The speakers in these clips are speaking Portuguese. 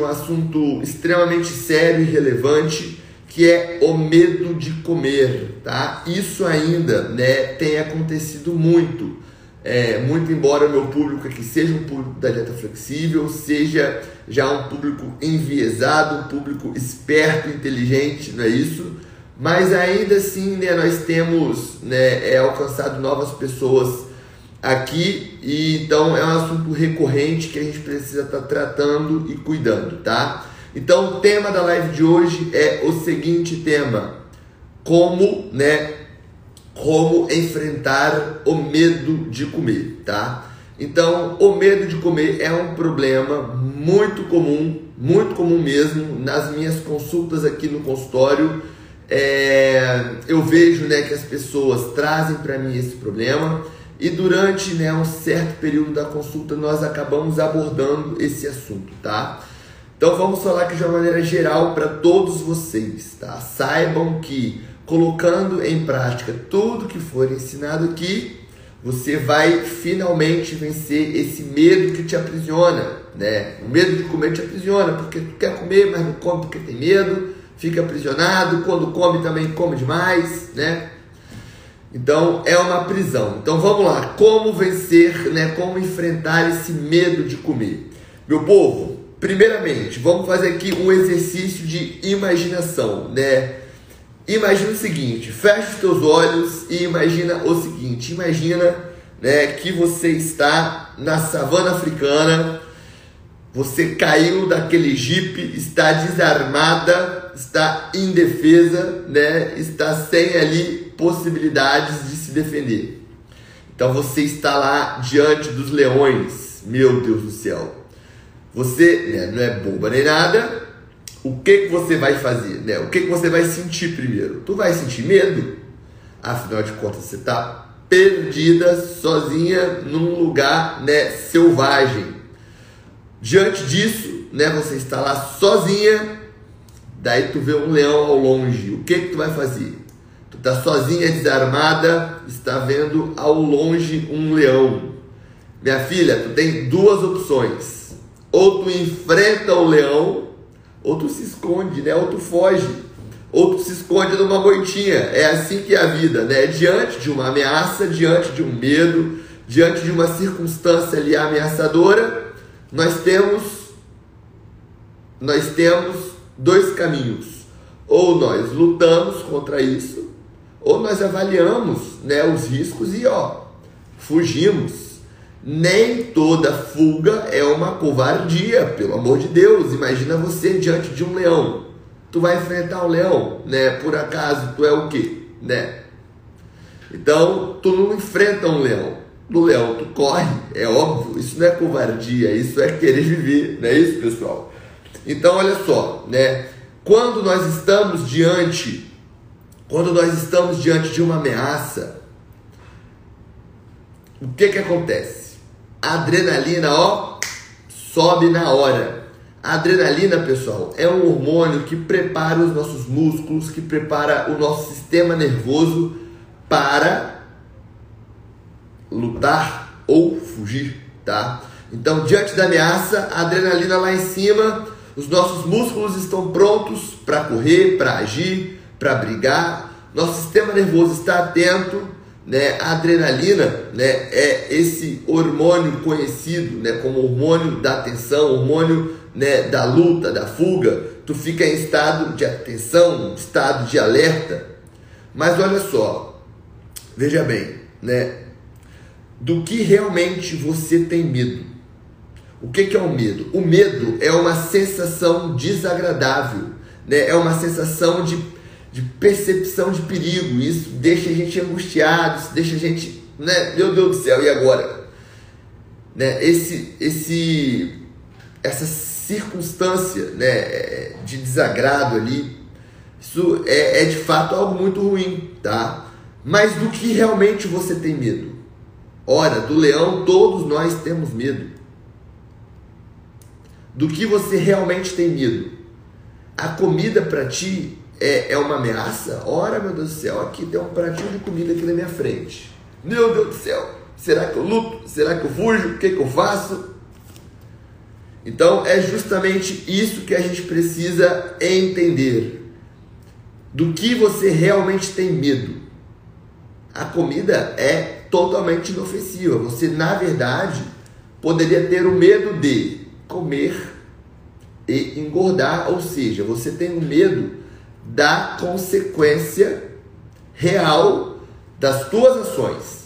um assunto extremamente sério e relevante que é o medo de comer, tá? Isso ainda, né, tem acontecido muito. É, muito embora o meu público aqui seja um público da dieta flexível, seja já um público enviesado, um público esperto, inteligente, não é isso? Mas ainda assim, né, nós temos né, é, alcançado novas pessoas aqui e então é um assunto recorrente que a gente precisa estar tá tratando e cuidando, tá? Então o tema da live de hoje é o seguinte tema: como, né, como enfrentar o medo de comer, tá? Então, o medo de comer é um problema muito comum, muito comum mesmo nas minhas consultas aqui no consultório. É, eu vejo né, que as pessoas trazem para mim esse problema e durante né, um certo período da consulta nós acabamos abordando esse assunto, tá? Então vamos falar aqui de uma maneira geral para todos vocês, tá? Saibam que colocando em prática tudo que for ensinado aqui, você vai finalmente vencer esse medo que te aprisiona, né? O medo de comer te aprisiona, porque tu quer comer, mas não come porque tem medo, fica aprisionado, quando come também come demais, né? Então é uma prisão. Então vamos lá, como vencer, né? Como enfrentar esse medo de comer? Meu povo, primeiramente, vamos fazer aqui um exercício de imaginação, né? Imagina o seguinte, fecha os teus olhos e imagina o seguinte, imagina, né, que você está na savana africana, você caiu daquele jipe, está desarmada, está indefesa, né, está sem ali possibilidades de se defender. Então você está lá diante dos leões, meu Deus do céu. Você né, não é boba nem nada. O que, que você vai fazer? Né? O que, que você vai sentir primeiro? Tu vai sentir medo? Afinal de contas, você está perdida, sozinha, num lugar né, selvagem. Diante disso, né, você está lá sozinha, daí tu vê um leão ao longe. O que, que tu vai fazer? Está sozinha, desarmada, está vendo ao longe um leão. Minha filha, tu tem duas opções. Ou tu enfrenta o leão, ou tu se esconde, né? Ou tu foge, ou tu se esconde numa moitinha. É assim que é a vida, né? Diante de uma ameaça, diante de um medo, diante de uma circunstância ali ameaçadora, nós temos nós temos dois caminhos. Ou nós lutamos contra isso, ou nós avaliamos né, os riscos e ó, fugimos. Nem toda fuga é uma covardia, pelo amor de Deus. Imagina você diante de um leão. Tu vai enfrentar um leão, né? Por acaso tu é o quê, né? Então, tu não enfrenta um leão. No leão tu corre, é óbvio. Isso não é covardia, isso é querer viver, não é isso, pessoal? Então, olha só, né? Quando nós estamos diante quando nós estamos diante de uma ameaça, o que que acontece? A adrenalina, ó, sobe na hora. A adrenalina, pessoal, é um hormônio que prepara os nossos músculos, que prepara o nosso sistema nervoso para lutar ou fugir, tá? Então, diante da ameaça, a adrenalina lá em cima, os nossos músculos estão prontos para correr, para agir, para brigar, nosso sistema nervoso está atento, né? A adrenalina, né, é esse hormônio conhecido, né, como hormônio da atenção, hormônio, né, da luta, da fuga. Tu fica em estado de atenção, estado de alerta. Mas olha só, veja bem, né? Do que realmente você tem medo? O que, que é o medo? O medo é uma sensação desagradável, né? É uma sensação de de percepção de perigo. Isso deixa a gente angustiado, isso deixa a gente, né? Meu Deus do céu, e agora? Né? Esse, esse, essa circunstância, né, de desagrado ali, isso é, é de fato algo muito ruim, tá? Mas do que realmente você tem medo? Ora, do leão todos nós temos medo. Do que você realmente tem medo? A comida para ti é, é uma ameaça? Ora, meu Deus do céu, aqui tem um pratinho de comida aqui na minha frente. Meu Deus do céu, será que eu luto? Será que eu fujo? O que, que eu faço? Então é justamente isso que a gente precisa entender. Do que você realmente tem medo. A comida é totalmente inofensiva. Você, na verdade, poderia ter o medo de comer e engordar, ou seja, você tem o medo da consequência real das tuas ações.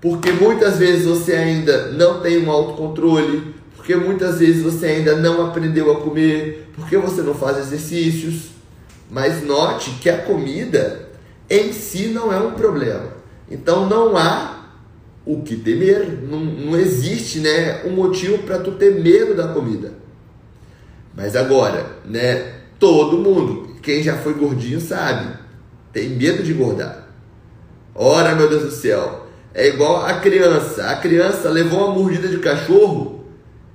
Porque muitas vezes você ainda não tem um autocontrole, porque muitas vezes você ainda não aprendeu a comer, porque você não faz exercícios. Mas note que a comida em si não é um problema. Então não há o que temer, não, não existe né, um motivo para tu ter medo da comida. Mas agora, né, todo mundo, quem já foi gordinho sabe, tem medo de engordar. Ora, meu Deus do céu, é igual a criança. A criança levou uma mordida de cachorro,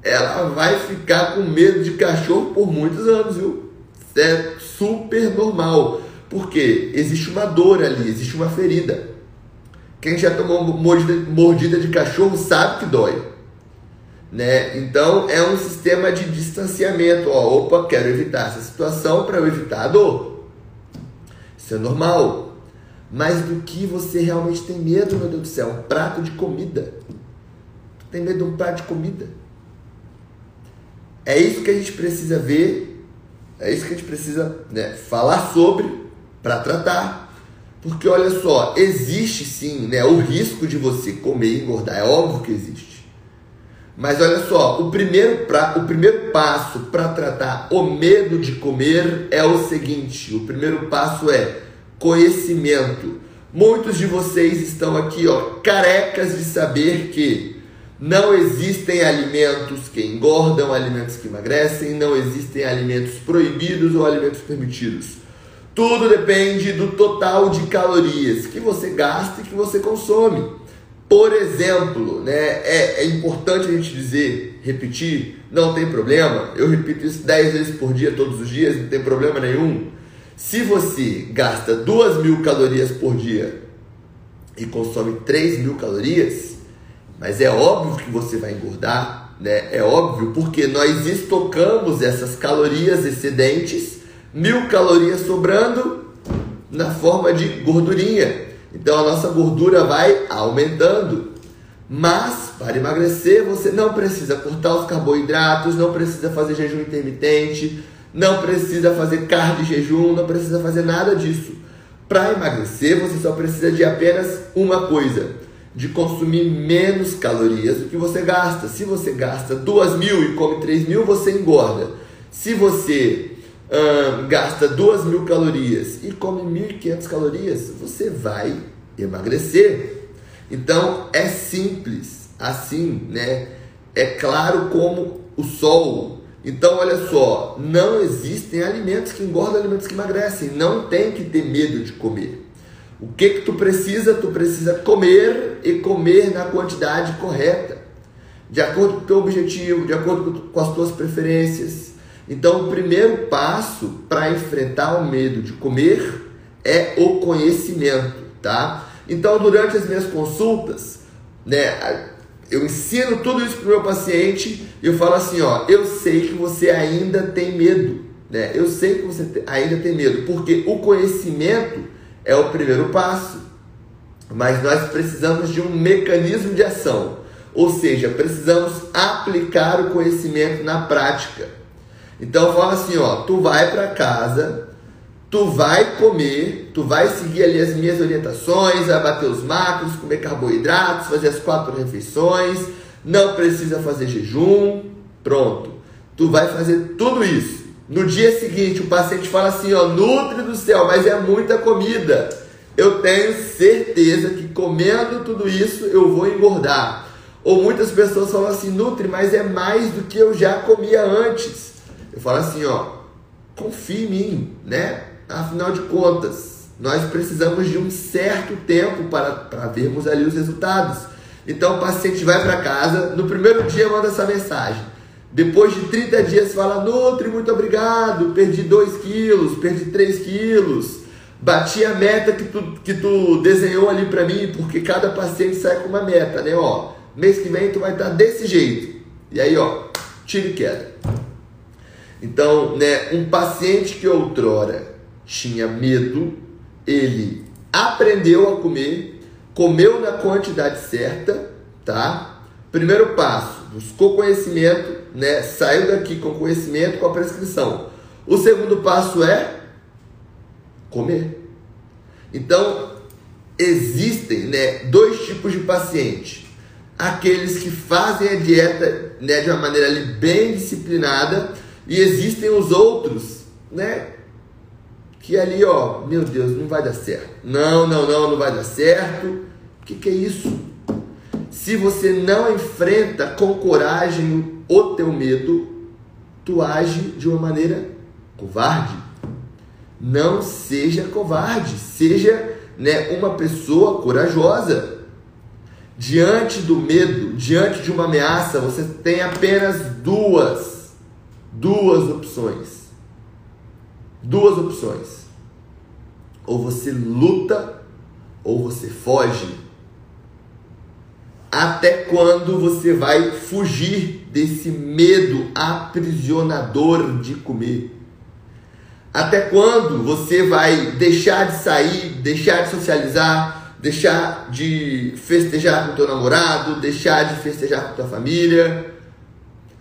ela vai ficar com medo de cachorro por muitos anos, viu? É super normal. Porque existe uma dor ali, existe uma ferida. Quem já tomou mordida, mordida de cachorro sabe que dói. Né? Então é um sistema de distanciamento. Ó, opa, quero evitar essa situação para eu evitar a dor. Isso é normal. Mas do que você realmente tem medo, meu Deus do céu? Um prato de comida. Tu tem medo de um prato de comida? É isso que a gente precisa ver, é isso que a gente precisa né, falar sobre para tratar. Porque olha só, existe sim né, o risco de você comer e engordar, é óbvio que existe. Mas olha só, o primeiro, pra, o primeiro passo para tratar o medo de comer é o seguinte: o primeiro passo é conhecimento. Muitos de vocês estão aqui, ó, carecas de saber que não existem alimentos que engordam, alimentos que emagrecem, não existem alimentos proibidos ou alimentos permitidos. Tudo depende do total de calorias que você gasta e que você consome. Por exemplo, né, é, é importante a gente dizer, repetir, não tem problema. Eu repito isso 10 vezes por dia, todos os dias, não tem problema nenhum. Se você gasta 2 mil calorias por dia e consome 3 mil calorias, mas é óbvio que você vai engordar, né? É óbvio, porque nós estocamos essas calorias excedentes, mil calorias sobrando na forma de gordurinha. Então a nossa gordura vai aumentando. Mas para emagrecer você não precisa cortar os carboidratos, não precisa fazer jejum intermitente, não precisa fazer de jejum, não precisa fazer nada disso. Para emagrecer, você só precisa de apenas uma coisa: de consumir menos calorias do que você gasta. Se você gasta 2 mil e come 3 mil, você engorda. Se você hum, gasta 2 mil calorias e come 1.500 calorias, você vai emagrecer. Então é simples, assim, né? É claro como o sol então, olha só, não existem alimentos que engordam, alimentos que emagrecem. Não tem que ter medo de comer. O que que tu precisa? Tu precisa comer e comer na quantidade correta, de acordo com o teu objetivo, de acordo com as tuas preferências. Então, o primeiro passo para enfrentar o medo de comer é o conhecimento, tá? Então, durante as minhas consultas, né, eu ensino tudo isso para o meu paciente e eu falo assim, ó, eu sei que você ainda tem medo, né? Eu sei que você ainda tem medo, porque o conhecimento é o primeiro passo, mas nós precisamos de um mecanismo de ação, ou seja, precisamos aplicar o conhecimento na prática. Então fala assim, ó, tu vai para casa, tu vai comer, tu vai seguir ali as minhas orientações, vai bater os macros, comer carboidratos, fazer as quatro refeições, não precisa fazer jejum, pronto. Tu vai fazer tudo isso. No dia seguinte, o paciente fala assim, ó, nutre do céu, mas é muita comida. Eu tenho certeza que comendo tudo isso eu vou engordar. Ou muitas pessoas falam assim, nutre, mas é mais do que eu já comia antes. Eu falo assim, ó, confie em mim, né? Afinal de contas, nós precisamos de um certo tempo para, para vermos ali os resultados. Então o paciente vai para casa, no primeiro dia manda essa mensagem. Depois de 30 dias fala, Nutri, muito obrigado, perdi 2 quilos, perdi 3 quilos, bati a meta que tu, que tu desenhou ali para mim, porque cada paciente sai com uma meta, né? Ó, mês que vem tu vai estar desse jeito. E aí, ó, tiro e queda. Então, né, um paciente que outrora tinha medo, ele aprendeu a comer, comeu na quantidade certa, tá? Primeiro passo, buscou conhecimento, né? Saiu daqui com conhecimento, com a prescrição. O segundo passo é comer. Então, existem, né, dois tipos de paciente. Aqueles que fazem a dieta, né, de uma maneira ali bem disciplinada, e existem os outros, né, que ali, ó, meu Deus, não vai dar certo. Não, não, não, não vai dar certo. O que, que é isso? Se você não enfrenta com coragem o teu medo, tu age de uma maneira covarde. Não seja covarde, seja né, uma pessoa corajosa. Diante do medo, diante de uma ameaça, você tem apenas duas, duas opções duas opções. Ou você luta ou você foge. Até quando você vai fugir desse medo aprisionador de comer? Até quando você vai deixar de sair, deixar de socializar, deixar de festejar com teu namorado, deixar de festejar com tua família?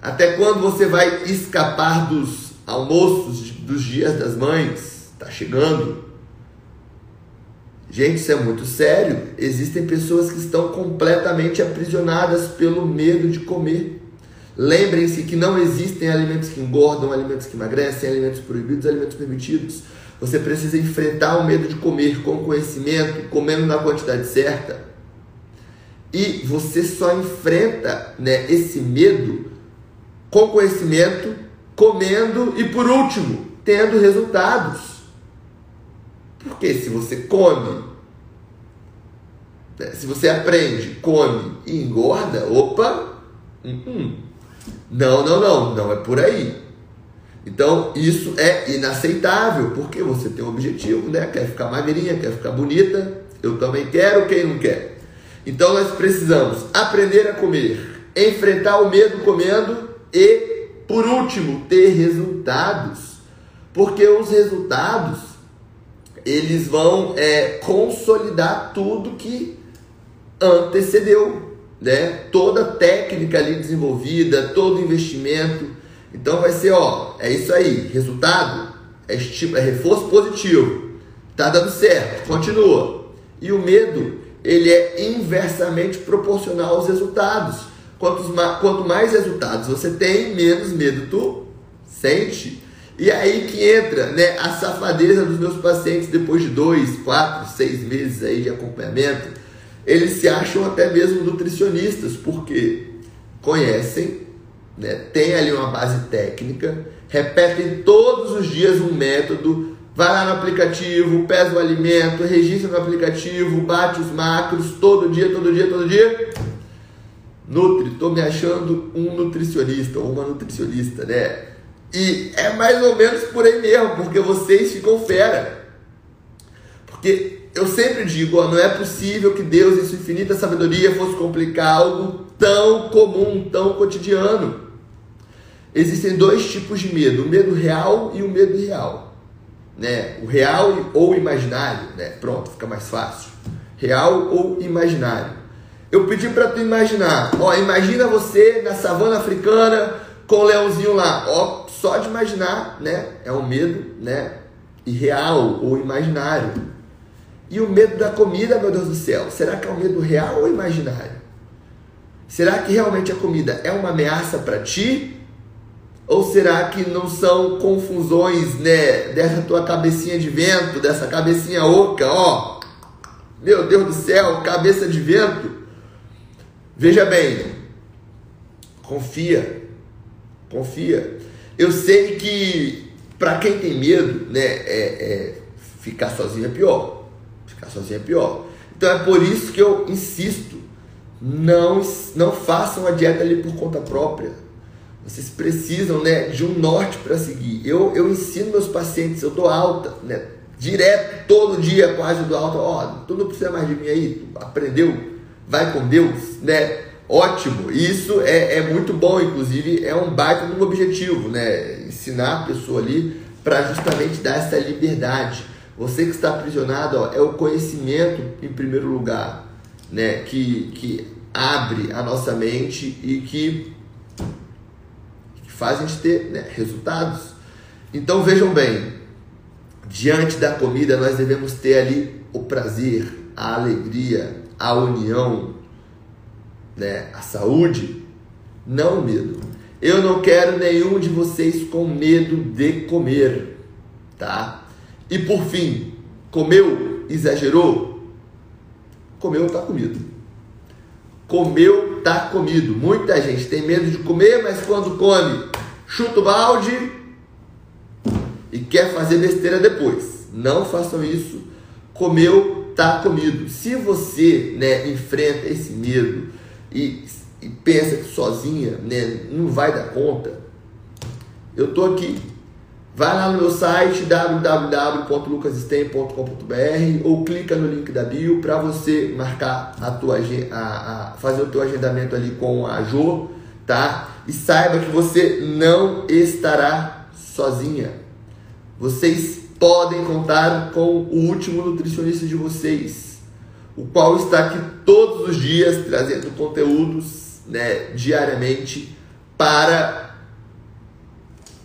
Até quando você vai escapar dos almoços dos dias das mães, está chegando. Gente, isso é muito sério. Existem pessoas que estão completamente aprisionadas pelo medo de comer. Lembrem-se que não existem alimentos que engordam, alimentos que emagrecem, alimentos proibidos, alimentos permitidos. Você precisa enfrentar o medo de comer com conhecimento, comendo na quantidade certa. E você só enfrenta né, esse medo com conhecimento, comendo e, por último, tendo resultados. Porque se você come, né, se você aprende, come e engorda, opa, hum, hum. não, não, não, não é por aí. Então isso é inaceitável, porque você tem um objetivo, né? Quer ficar magrinha, quer ficar bonita, eu também quero, quem não quer? Então nós precisamos aprender a comer, enfrentar o medo comendo e, por último, ter resultados. Porque os resultados eles vão é, consolidar tudo que antecedeu, né? Toda técnica ali desenvolvida, todo investimento. Então vai ser, ó, é isso aí, resultado é, é reforço positivo. Tá dando certo, continua. E o medo, ele é inversamente proporcional aos resultados. Quantos, quanto mais resultados você tem, menos medo tu sente. E aí que entra né, a safadeza dos meus pacientes depois de dois, quatro, seis meses aí de acompanhamento. Eles se acham até mesmo nutricionistas, porque conhecem, né, tem ali uma base técnica, repetem todos os dias um método, vai lá no aplicativo, pesa o alimento, registra no aplicativo, bate os macros todo dia, todo dia, todo dia. Nutri, estou me achando um nutricionista ou uma nutricionista, né? E é mais ou menos por aí mesmo, porque vocês ficam fera. Porque eu sempre digo, ó, não é possível que Deus, em sua infinita sabedoria, fosse complicar algo tão comum, tão cotidiano. Existem dois tipos de medo, o medo real e o medo irreal. Né? O real ou imaginário, né? Pronto, fica mais fácil. Real ou imaginário. Eu pedi para tu imaginar, ó, imagina você na savana africana com o leãozinho lá, ó, só de imaginar, né? É um medo, né? Irreal ou imaginário. E o medo da comida, meu Deus do céu, será que é um medo real ou imaginário? Será que realmente a comida é uma ameaça para ti? Ou será que não são confusões, né, dessa tua cabecinha de vento, dessa cabecinha oca, ó? Meu Deus do céu, cabeça de vento. Veja bem, confia, confia. Eu sei que para quem tem medo, né, é, é, ficar sozinho é pior. Ficar sozinho é pior. Então é por isso que eu insisto, não, não façam a dieta ali por conta própria. Vocês precisam né, de um norte para seguir. Eu, eu ensino meus pacientes, eu dou alta, né, direto, todo dia quase dou alta. Ó, tu não precisa mais de mim aí, tu aprendeu, vai com Deus, né? ótimo. Isso é, é muito bom, inclusive é um baita no objetivo, né? Ensinar a pessoa ali para justamente dar essa liberdade. Você que está aprisionado ó, é o conhecimento em primeiro lugar, né? Que, que abre a nossa mente e que, que faz a gente ter né, resultados. Então vejam bem, diante da comida nós devemos ter ali o prazer, a alegria, a união, né, a saúde, não o medo. Eu não quero nenhum de vocês com medo de comer, tá? E por fim, comeu, exagerou? Comeu, tá comido. Comeu, tá comido. Muita gente tem medo de comer, mas quando come, chuta o balde e quer fazer besteira depois. Não façam isso. Comeu, tá comido. Se você né, enfrenta esse medo e, e pensa que sozinha né, não vai dar conta, eu tô aqui. Vai lá no meu site www.lucasstein.com.br ou clica no link da bio para você marcar a tua a, a, fazer o teu agendamento ali com a Jo, tá? E saiba que você não estará sozinha. Vocês podem contar com o último nutricionista de vocês, o qual está aqui todos os dias trazendo conteúdos, né, diariamente para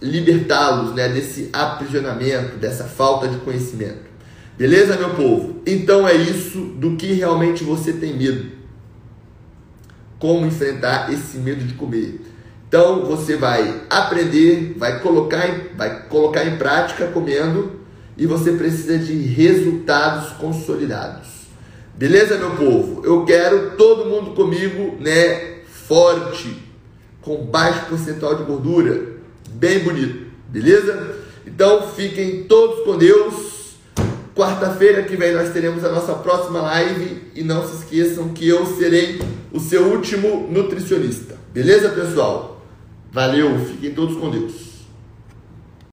libertá-los né, desse aprisionamento, dessa falta de conhecimento. Beleza, meu povo? Então é isso do que realmente você tem medo. Como enfrentar esse medo de comer. Então você vai aprender, vai colocar vai colocar em prática comendo e você precisa de resultados consolidados. Beleza, meu povo? Eu quero todo mundo comigo, né, forte, com baixo percentual de gordura bem bonito, beleza? Então fiquem todos com Deus. Quarta-feira que vem nós teremos a nossa próxima live e não se esqueçam que eu serei o seu último nutricionista. Beleza, pessoal? Valeu, fiquem todos com Deus.